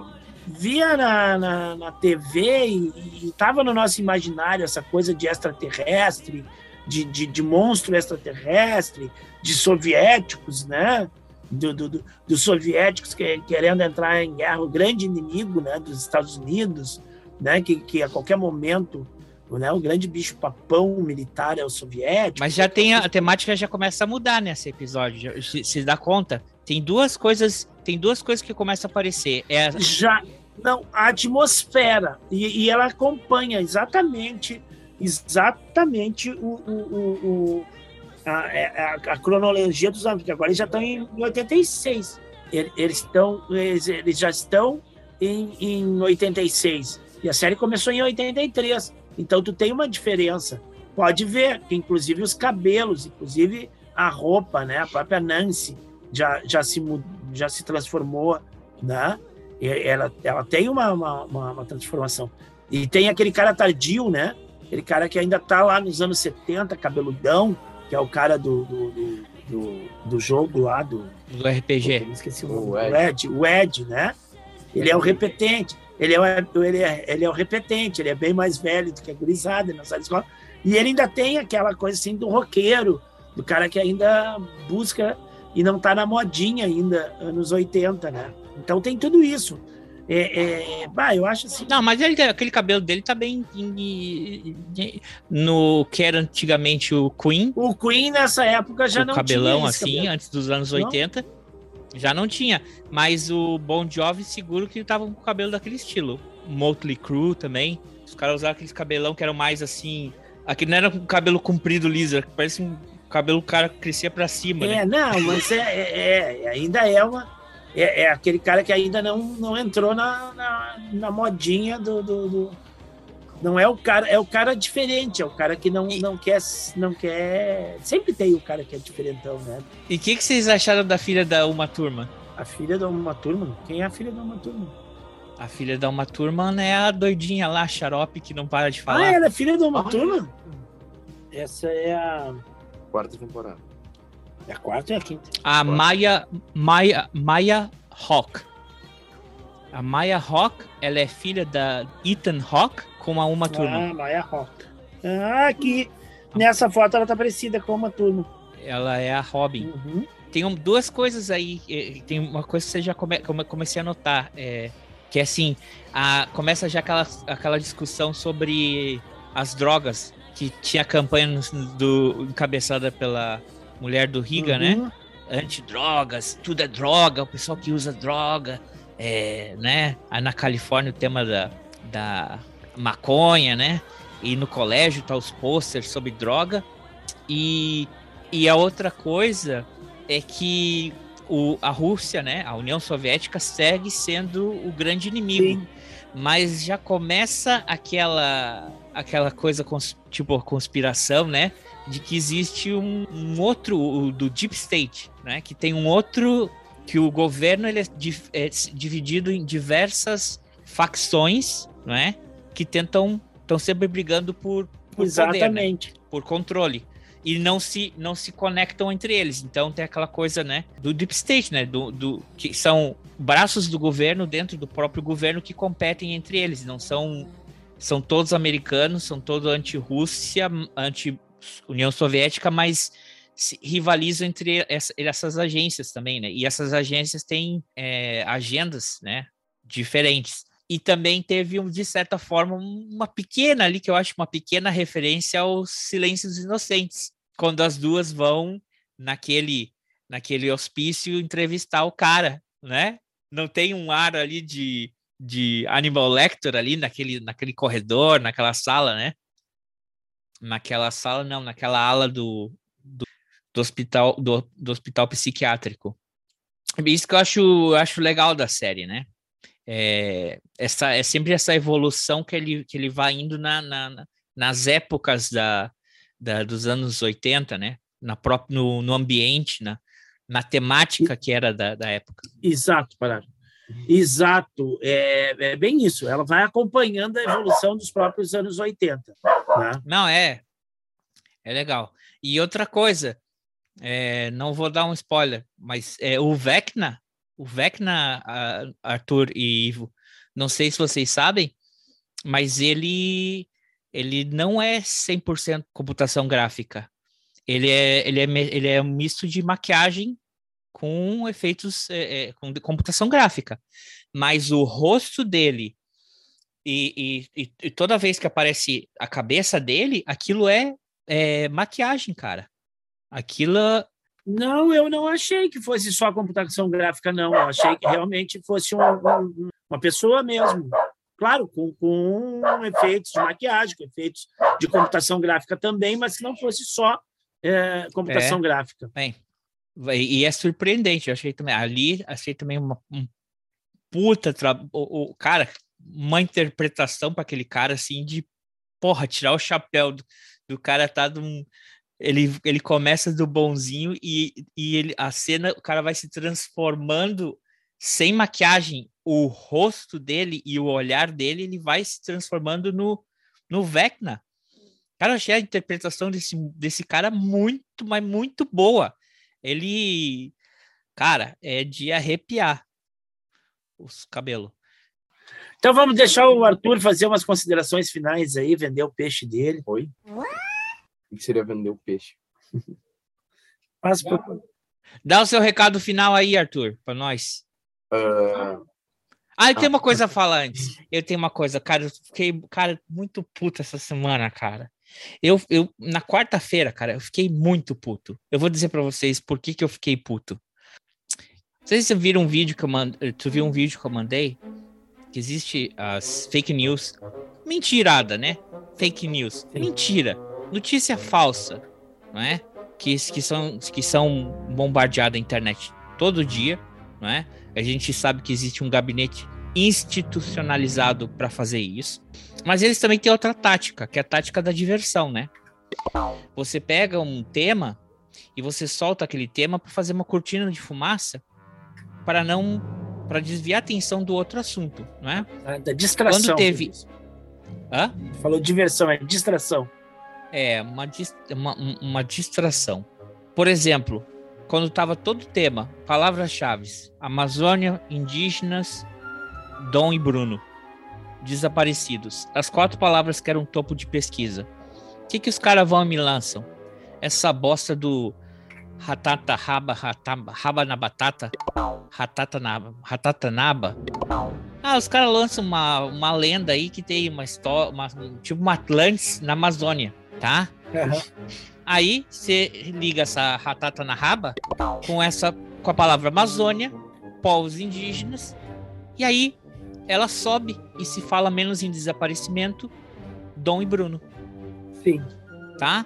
via na, na, na TV e estava no nosso imaginário essa coisa de extraterrestre, de, de, de monstro extraterrestre, de soviéticos, né? do, do- do- dos soviéticos que- querendo entrar em guerra, o grande inimigo né, dos Estados Unidos, né, que, que a qualquer momento né, o grande bicho papão militar é o soviético. Mas já tem a, a temática já começa a mudar nesse episódio. se, se dá conta? Tem duas coisas, tem duas coisas que começam a aparecer. É a- já não a atmosfera e, e ela acompanha exatamente exatamente o, o, o- a, é- a- a cronologia dos anos porque agora eles já estão em 86 Ele- eles estão eles, eles já estão em, em 86 e a série começou em 83 então tu tem uma diferença. Pode ver que inclusive os cabelos inclusive a roupa né? A própria Nancy já já se já se transformou né? Ela, ela tem uma, uma, uma, uma transformação. E tem aquele cara tardio, né? Aquele cara que ainda tá lá nos anos 70, cabeludão, que é o cara do, do, do, do, do jogo lá, do. do RPG. Esqueci o O nome. O Ed. Ed. O Ed, né? Ele é o repetente. Ele é o, ele, é, ele é o repetente, ele é bem mais velho do que a gurizada na sala de escola. E ele ainda tem aquela coisa assim do roqueiro, do cara que ainda busca e não tá na modinha ainda, anos 80, né? Então tem tudo isso. É, é, bah, eu acho assim. Não, mas ele, aquele cabelo dele tá bem em- em- no que era antigamente o Queen, O Queen nessa época já o não cabelão tinha assim, cabelo. antes dos anos Não? 80. Já não tinha, mas o Bon Jovi seguro que tava com o cabelo daquele estilo. Motley Crue também. Os caras usavam aqueles cabelão que eram mais assim, aquele não era com cabelo comprido liso, parece um cabelo que o cara crescia pra cima, né? É, não, mas é, é- é, ainda é uma. É, é aquele cara que ainda não, não entrou na, na, na modinha do, do, do- Não é o cara, é o cara diferente, é o cara que não, não quer. Não quer. Sempre tem o cara que é diferentão, né? E o que, que vocês acharam da filha da Uma Turma? A filha da uma turma. Quem é a filha da uma turma? A filha da Uma Turma é a doidinha lá, xarope, que não para de Ah, falar. ela é filha da uma Ah. turma? Essa é a. Quarta temporada. É a quarta é a quinta? A Maya, Maya, Maya Hawk. A Maya Hawk, ela é filha da Ethan Hawk com a Uma Turma. Ah, Maya Rock. Ah, aqui. Nessa foto ela tá parecida com uma turma. Ela é a Robin. Uhum. Tem um- duas coisas aí. eh, Tem uma coisa que você já come, come- comecei a notar. É, que é assim, a, começa já aquela, aquela discussão sobre as drogas. Que tinha campanha no- do, encabeçada pela mulher do Riga, né? Uhum. antidrogas, tudo é droga, o pessoal que usa droga, é, né? Aí na Califórnia o tema da, da maconha, né? E no colégio tá os posters sobre droga. E, e a outra coisa é que o, a Rússia, né? A União Soviética segue sendo o grande inimigo. Sim. Mas já começa aquela aquela coisa cons- tipo conspiração, né? De que existe um, um outro o do Deep State, né? Que tem um outro que o governo ele é, é dividido em diversas facções, né? Que tentam estão sempre brigando por, por poder, né? Exatamente. por controle e não se não se conectam entre eles. Então tem aquela coisa, né, do deep state, né, do, do que são braços do governo dentro do próprio governo que competem entre eles. Não são são todos americanos, são todos anti-Rússia, anti-União Soviética, mas rivalizam entre essa- essas agências também, né? E essas agências têm é, agendas, né, diferentes. E também teve, de certa forma, um- uma pequena ali, que eu acho uma pequena referência aos Silêncios Inocentes, quando as duas vão naquele, naquele hospício entrevistar o cara, né? Não tem um ar ali de, de Animal Lecter ali naquele, naquele corredor, naquela sala, né? Naquela sala, não, naquela ala do, do, do hospital do, do hospital psiquiátrico. Isso que eu acho, acho legal da série, né? É, essa, é sempre essa evolução que ele, que ele vai indo na, na- na- nas épocas da, da- dos anos 80, né? Na própria, no, no ambiente, na, na temática que era da, da época. Exato, Parado. Exato. É, é bem isso. Ela vai acompanhando a evolução dos próprios anos 80. Né? Não, é. É legal. E outra coisa, é, não vou dar um spoiler, mas é, o Vecna, o Vecna, Arthur e Ivo, não sei se vocês sabem, mas ele ele não é 100% computação gráfica. Ele é, ele, é, ele é um misto de maquiagem com efeitos é, com de- computação gráfica. Mas o rosto dele e, e- e- toda vez que aparece a cabeça dele, aquilo é, é maquiagem, cara. Aquilo Não, eu não achei que fosse só computação gráfica, não. Eu achei que realmente fosse um- um- uma pessoa mesmo. Claro, com, com efeitos de maquiagem, com efeitos de computação gráfica também, mas que não fosse só é, computação É. gráfica. Bem, e é surpreendente. Eu achei também ali, achei também uma um puta tra... o, o- cara, uma interpretação para aquele cara assim de porra, tirar o chapéu do, do cara tá de um ele, ele começa do bonzinho e, e ele, a cena, o cara vai se transformando sem maquiagem. O rosto dele e o olhar dele, ele vai se transformando no, no Vecna. Cara, achei a interpretação desse, desse cara muito, mas muito boa. Ele, cara, é de arrepiar os cabelos. Então vamos deixar o Arthur fazer umas considerações finais aí, vender o peixe dele. Oi? O que seria vender o peixe? <laughs> Passa pro- Dá o seu recado final aí, Arthur, para nós. Ah, Ah, eu tenho uma coisa a falar antes. Eu tenho uma coisa, cara, eu fiquei, cara, muito puto essa semana, cara. Eu, eu na quarta-feira, cara, eu fiquei muito puto. Eu vou dizer pra vocês por que, que eu fiquei puto. Não sei se você viram um vídeo que eu mandei, tu viu um vídeo que eu mandei que existe as fake news. Mentirada, né? Fake news. Mentira. Notícia falsa, não é? Que, que são que são bombardeadas na internet todo dia, não é? A gente sabe que existe um gabinete institucionalizado para fazer isso. Mas eles também têm outra tática, que é a tática da diversão, né? Você pega um tema e você solta aquele tema para fazer uma cortina de fumaça para não para desviar a atenção do outro assunto, não é? Ah, Da distração. Quando teve- Hã? Falou diversão, é distração. É, uma, dis- uma, um- uma distração. Por exemplo, quando estava todo o tema, palavras-chave, Amazônia, indígenas, Dom e Bruno, desaparecidos. As quatro palavras que eram topo de pesquisa. O que, que os caras vão e me lançam? Essa bosta do ratata raba, rataba, raba na batata, ratata na, ratata naba. Ah, os caras lançam uma, uma lenda aí que tem uma história, uma, tipo uma Atlantis na Amazônia, tá? Aí você liga essa ratata na raba com essa com a palavra Amazônia, povos indígenas, e aí ela sobe e se fala menos em desaparecimento, Dom e Bruno, Sim. tá?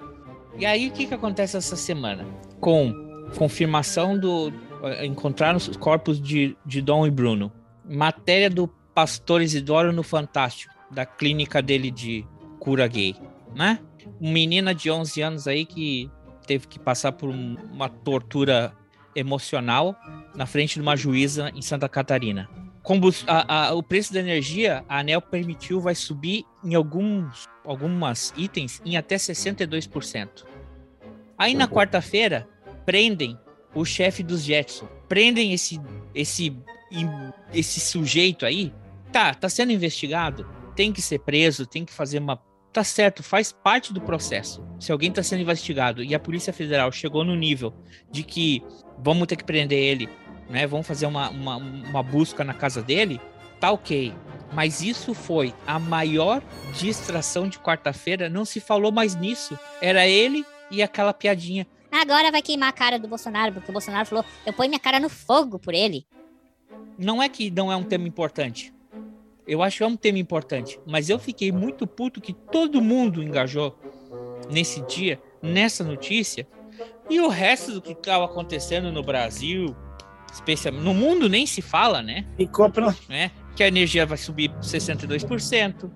E aí o que que acontece essa semana? Com confirmação do eh, encontraram os corpos de, de Dom e Bruno. Matéria do pastor Isidoro no Fantástico, da clínica dele de cura gay, né? Uma menina de 11 anos aí que teve que passar por um- uma tortura emocional na frente de uma juíza em Santa Catarina. A- a- o preço da energia, a ANEL permitiu, vai subir em alguns algumas itens em até 62%. Aí na quarta-feira, prendem o chefe dos Jetson. Prendem esse, esse, esse sujeito aí. Tá, tá sendo investigado. Tem que ser preso, tem que fazer uma. Tá certo, faz parte do processo. Se alguém tá sendo investigado e a Polícia Federal chegou no nível de que vamos ter que prender ele, né? Vamos fazer uma, uma, uma busca na casa dele, tá ok. Mas isso foi a maior distração de quarta-feira. Não se falou mais nisso. Era ele e aquela piadinha. Agora vai queimar a cara do Bolsonaro, porque o Bolsonaro falou: eu ponho minha cara no fogo por ele. Não é que não é um tema importante. Eu acho que é um tema importante. Mas eu fiquei muito puto que todo mundo engajou nesse dia, nessa notícia. E o resto do que estava acontecendo no Brasil, especialmente no mundo nem se fala, né? Ficou pra... né? Que a energia vai subir 62%,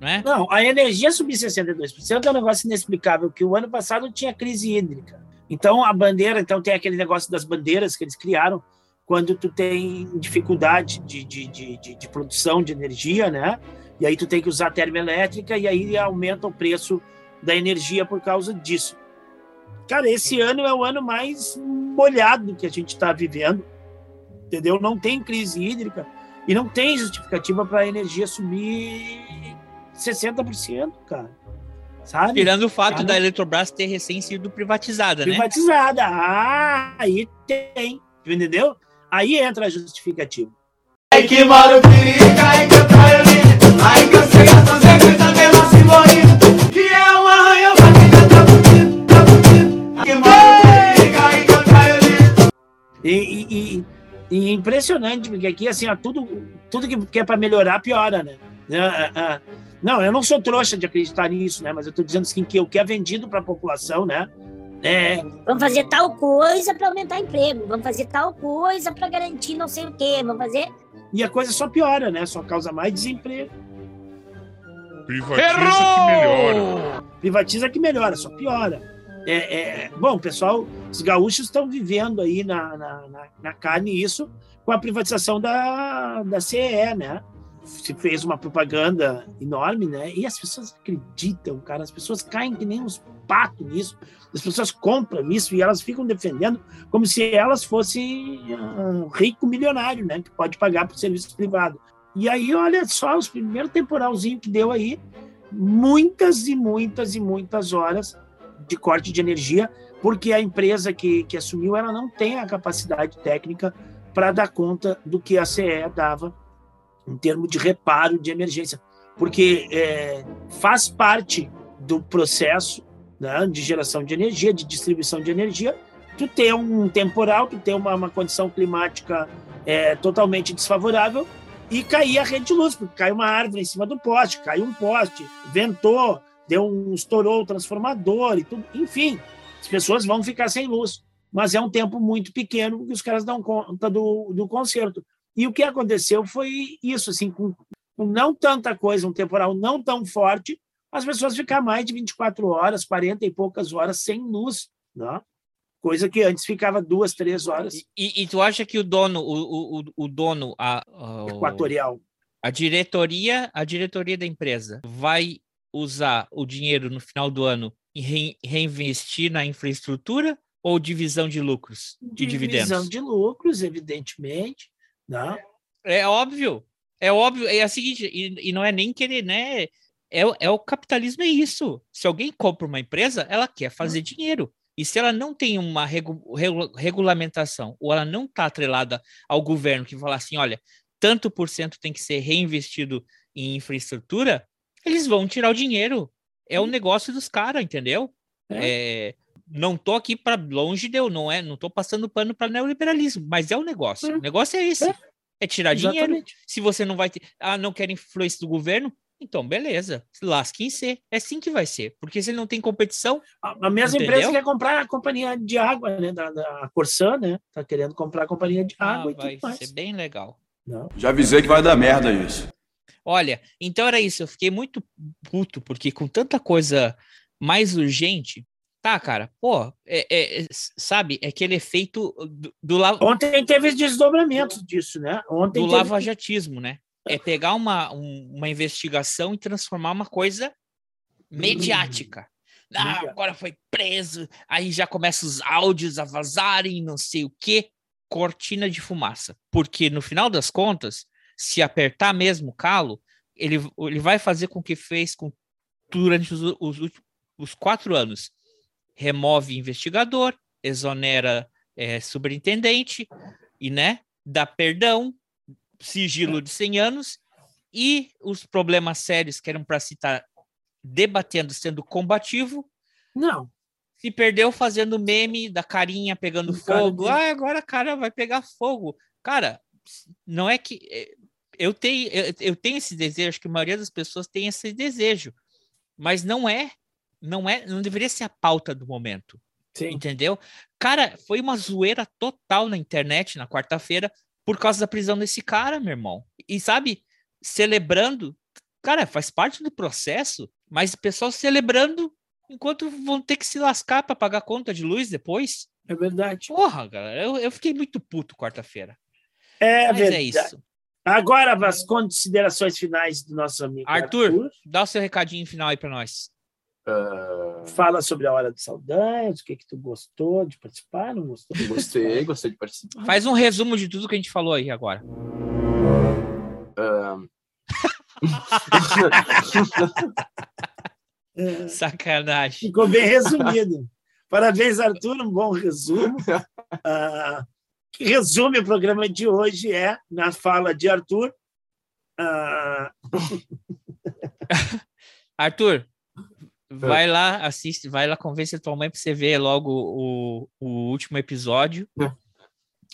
né? Não, a energia subir 62% é um negócio inexplicável, que o ano passado tinha crise hídrica. Então, a bandeira, então tem aquele negócio das bandeiras que eles criaram, quando tu tem dificuldade de, de, de, de, de produção de energia, né? E aí tu tem que usar termoelétrica e aí aumenta o preço da energia por causa disso. Cara, esse ano é o ano mais molhado que a gente está vivendo, entendeu? Não tem crise hídrica e não tem justificativa para a energia subir 60%, cara. Sabe? Tirando o fato Cara. da Eletrobras ter recém sido privatizada, né? Privatizada. Ah, aí tem. Entendeu? Aí entra a justificativa. Ai que moro perica, ai que eu traio lindo, ai que eu sei a sua secreta pela simbolismo, que E, e- e- é impressionante, porque aqui, assim, ó, tudo, tudo que, é para melhorar, piora, né? Ah, ah, ah. Não, eu não sou trouxa de acreditar nisso, né? Mas eu tô dizendo assim, que o que é vendido para a população, né? É, Vamos fazer tal coisa para aumentar emprego. Vamos fazer tal coisa para garantir não sei o quê. Vamos fazer. e a coisa só piora, né? Só causa mais desemprego. Privatiza que melhora. Privatiza que melhora, só piora. É, é, bom, pessoal, os gaúchos estão vivendo aí na, na, na, na carne isso com a privatização da, da CE, né? Se fez uma propaganda enorme, né? E as pessoas acreditam, cara. As pessoas caem que nem uns patos nisso. As pessoas compram isso e elas ficam defendendo como se elas fossem ah, rico milionário, né? Que pode pagar por serviço privado. E aí, olha só, os primeiros temporalzinho que deu aí, muitas e muitas e muitas horas de corte de energia, porque a empresa que, que assumiu ela não tem a capacidade técnica para dar conta do que a CE dava em termos de reparo de emergência, porque é, faz parte do processo né, de geração de energia, de distribuição de energia, tu ter um temporal, tu ter uma, uma condição climática é, totalmente desfavorável e cair a rede de luz, porque cai uma árvore em cima do poste, caiu um poste, ventou, deu um estourou o transformador e tudo, enfim, as pessoas vão ficar sem luz, mas é um tempo muito pequeno porque os caras dão conta do, do conserto. E o que aconteceu foi isso, assim, com, com não tanta coisa, um temporal não tão forte, as pessoas ficar mais de 24 horas, 40 e poucas horas sem luz, né? coisa que antes ficava duas, três horas E, e tu acha que o dono, o, o, o dono, a, a- equatorial. a diretoria, a diretoria da empresa vai usar o dinheiro no final do ano e rein- reinvestir na infraestrutura ou divisão de lucros, de Divisão dividendos? de lucros, evidentemente. Né? É óbvio, é óbvio, é a seguinte, e, e não é nem querer, né? É, o- é o capitalismo, é isso. Se alguém compra uma empresa, ela quer fazer dinheiro. E se ela não tem uma regu- regu- regulamentação, ou ela não está atrelada ao governo que fala assim, olha, tanto por cento tem que ser reinvestido em infraestrutura, eles vão tirar o dinheiro. É o negócio dos caras, entendeu? É, não tô aqui para longe de eu, não é, não tô passando pano para neoliberalismo, mas é o negócio. O negócio é esse. É, tirar dinheiro. Exatamente. Se você não vai ter, ah, não quer influência do governo, então beleza, lasque em ser. É assim que vai ser, porque se ele não tem competição, A a mesma Entendeu? empresa quer comprar a companhia de água, né? Da, da Corsan, né? Tá querendo comprar a companhia de ah, água e vai tudo mais. ser bem legal. Não. Já avisei que vai dar merda isso. Olha, então era isso. Eu fiquei muito puto, porque com tanta coisa mais urgente, tá, cara? Pô, é, é- sabe, é aquele efeito do, do, la- Ontem teve desdobramento disso, né? Ontem do teve- lavajatismo, né? É pegar uma, um- uma investigação e transformar uma coisa mediática. Ah, Mediática. agora foi preso, aí já começa os áudios a vazarem, não sei o quê. Cortina de fumaça. Porque no final das contas, se apertar mesmo o calo, ele, ele vai fazer com que fez com, durante os, os os quatro anos. Remove investigador, exonera eh, superintendente, e né, dá perdão, sigilo de 100 anos, e os problemas sérios que eram para se estar debatendo, sendo combativo, Não. se perdeu fazendo meme da carinha pegando Do cara fogo. dele. Ah, agora a cara vai pegar fogo. Cara, não é que. É, Eu tenho, eu, eu tenho esse desejo, acho que a maioria das pessoas tem esse desejo, mas não é, não é, não deveria ser a pauta do momento. Sim. Entendeu? Cara, foi uma zoeira total na internet na quarta-feira por causa da prisão desse cara, meu irmão. E sabe, celebrando, cara, faz parte do processo, mas o pessoal celebrando enquanto vão ter que se lascar para pagar conta de luz depois. É verdade. Porra, galera, eu, eu fiquei muito puto quarta-feira. É Mas verdade. é isso. Agora, as considerações finais do nosso amigo Arthur, dá o seu recadinho final aí para nós. Ah, Fala sobre a Hora dos Saldanhas, o que que tu gostou de participar, não gostou? de gostei, participar? gostei de participar. Faz um resumo de tudo que a gente falou aí agora. É, <laughs> Sacanagem. Ficou bem resumido. Parabéns, Arthur, um bom resumo. <laughs> Ah, que resume o programa de hoje é, na fala de Arthur, ah, <laughs> Arthur, vai lá, assiste, vai lá, convence a tua mãe pra você ver logo o, o último episódio.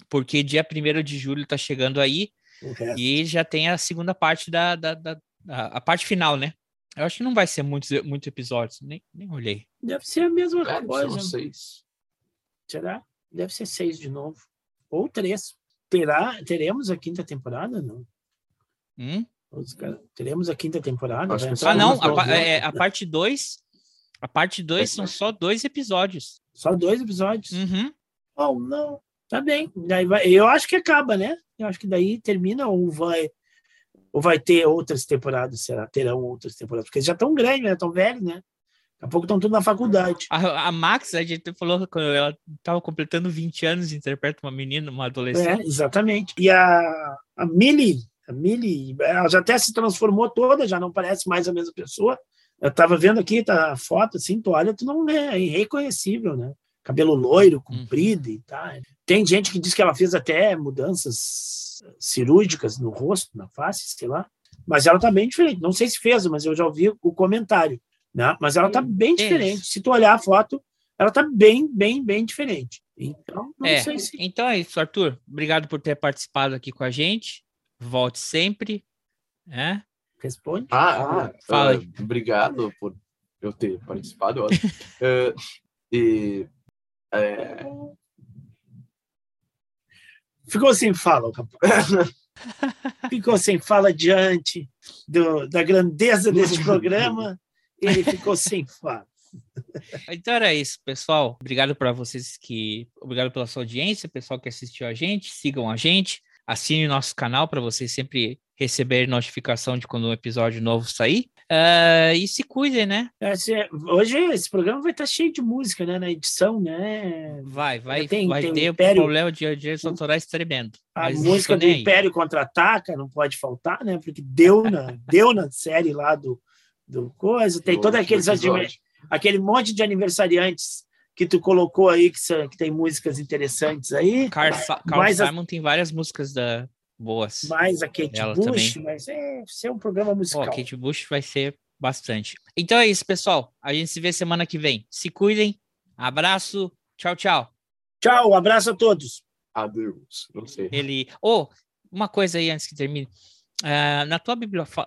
Porque dia 1 de julho tá chegando aí e já tem a segunda parte da, da, da- a, a parte final, né? Eu acho que não vai ser muitos muito episódios, nem, nem olhei. deve ser a mesma É, coisa. são seis. Será? Deve ser seis de novo. Ou três. Terá, teremos a quinta temporada? Não. Hum? Cara- Teremos a quinta temporada? Ah, não, a, é, a parte 2. A parte 2 são só dois episódios. Só dois episódios? Uhum. Oh, não. Tá bem. Daí vai, eu acho que acaba, né? Eu acho que daí termina ou vai ou vai ter outras temporadas, será? Terão outras temporadas, porque eles já estão grandes, né? Estão velhos, né? Daqui a pouco estão tudo na faculdade. A, a Max, a gente falou quando ela tava completando 20 anos, interpreta uma menina, uma É, adolescente. exatamente. E a, a Millie, a Millie, ela já até se transformou toda, já não parece mais a mesma pessoa. Eu tava vendo aqui tá, a foto, assim, tu olha, tu não é irreconhecível, né? Cabelo loiro, comprido e tal. Tem gente que diz que ela fez até mudanças cirúrgicas no rosto, na face, sei lá. Mas ela tá bem diferente. Não sei se fez, mas eu já ouvi o comentário. Né? Mas ela tá bem diferente. Se tu olhar a foto, ela tá bem, bem, bem diferente. Então, não É, sei se. então é isso, Arthur. Obrigado por ter participado aqui com a gente. Volte sempre. né? Responde. Ah, ah, Fala ah, obrigado por eu ter participado. eu. <laughs> Eh, e é, Ficou sem fala, rapaz. <laughs> ficou sem fala diante do, da grandeza deste programa. Ele ficou sem fala. <laughs> Então era isso, pessoal. Obrigado para vocês que. Obrigado pela sua audiência, pessoal que assistiu a gente. Sigam a gente. Assine o nosso canal para vocês sempre receberem notificação de quando um episódio novo sair. Ah, e se cuidem, né? Esse- hoje esse programa vai estar cheio de música, né? Na edição, né? Vai, vai, Tem- vai tem o ter Império- problema de direitos autorais tremendo. A música do. Império Contra-Ataca não pode faltar, né? Porque deu na, deu na série lá do, do coisa. Tem Do todos aqueles aquele monte de aniversariantes que tu colocou aí, que, são- que tem músicas interessantes aí. Carl, Sa- Carl mais, a- Simon tem várias músicas da... boas. mais a Kate Ela Bush, também. mas é ser um programa Pô, musical. Kate Bush vai ser bastante. Então é isso, pessoal. A gente se vê semana que vem. Se cuidem. Abraço. Tchau, tchau. Tchau, abraço a todos. adeus. Não sei. Ele. Oh, uma coisa aí antes que termine. Ah, na tua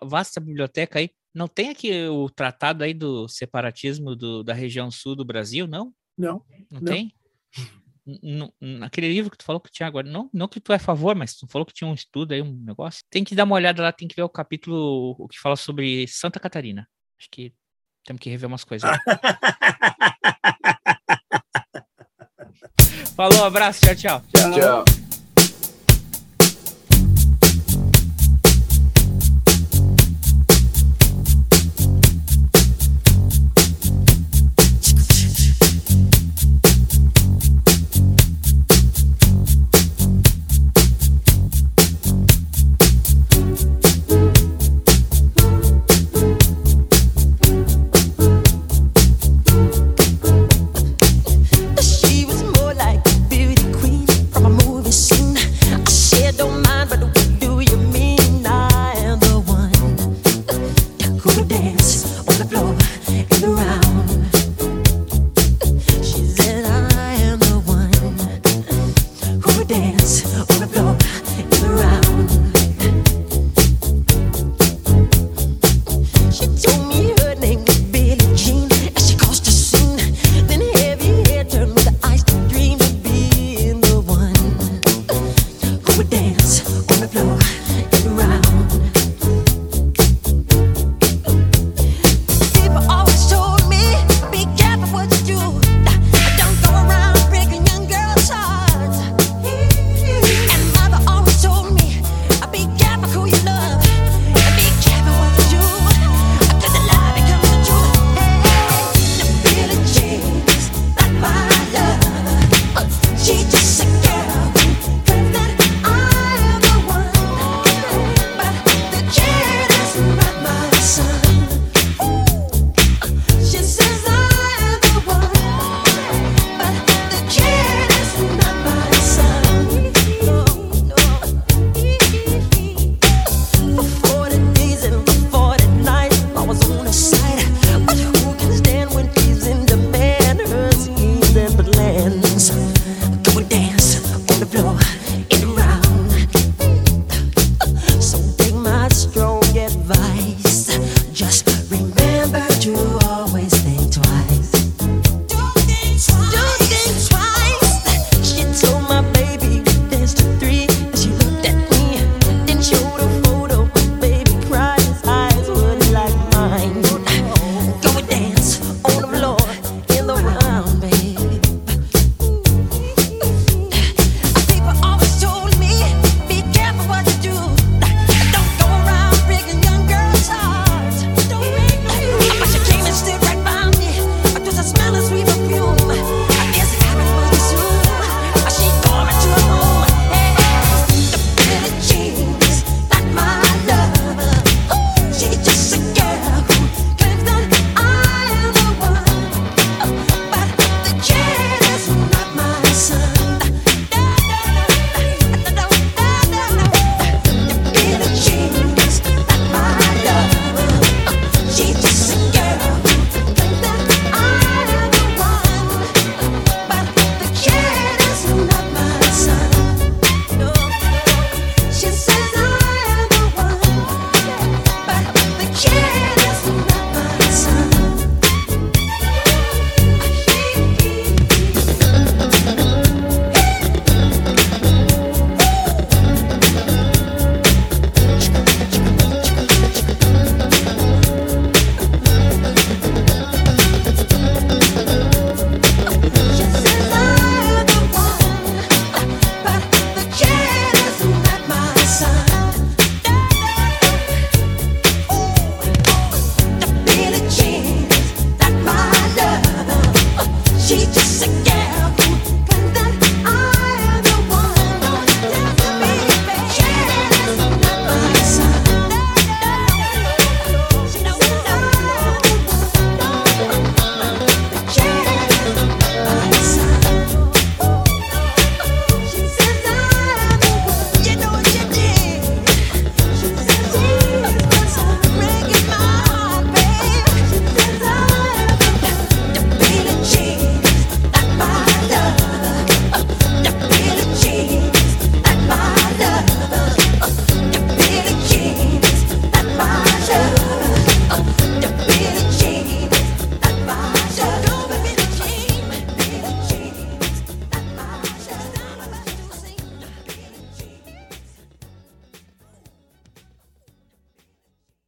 vasta biblioteca aí, não tem aqui o tratado aí do separatismo do- da região sul do Brasil, não? Não. Não, Não. tem? Naquele livro que tu falou que tinha agora, não, não que tu é a favor, mas tu falou que tinha um estudo aí, um negócio. Tem que dar uma olhada lá, tem que ver o capítulo o que fala sobre Santa Catarina. Acho que temos que rever umas coisas. <laughs> Falou, abraço, tchau, tchau. Tchau. She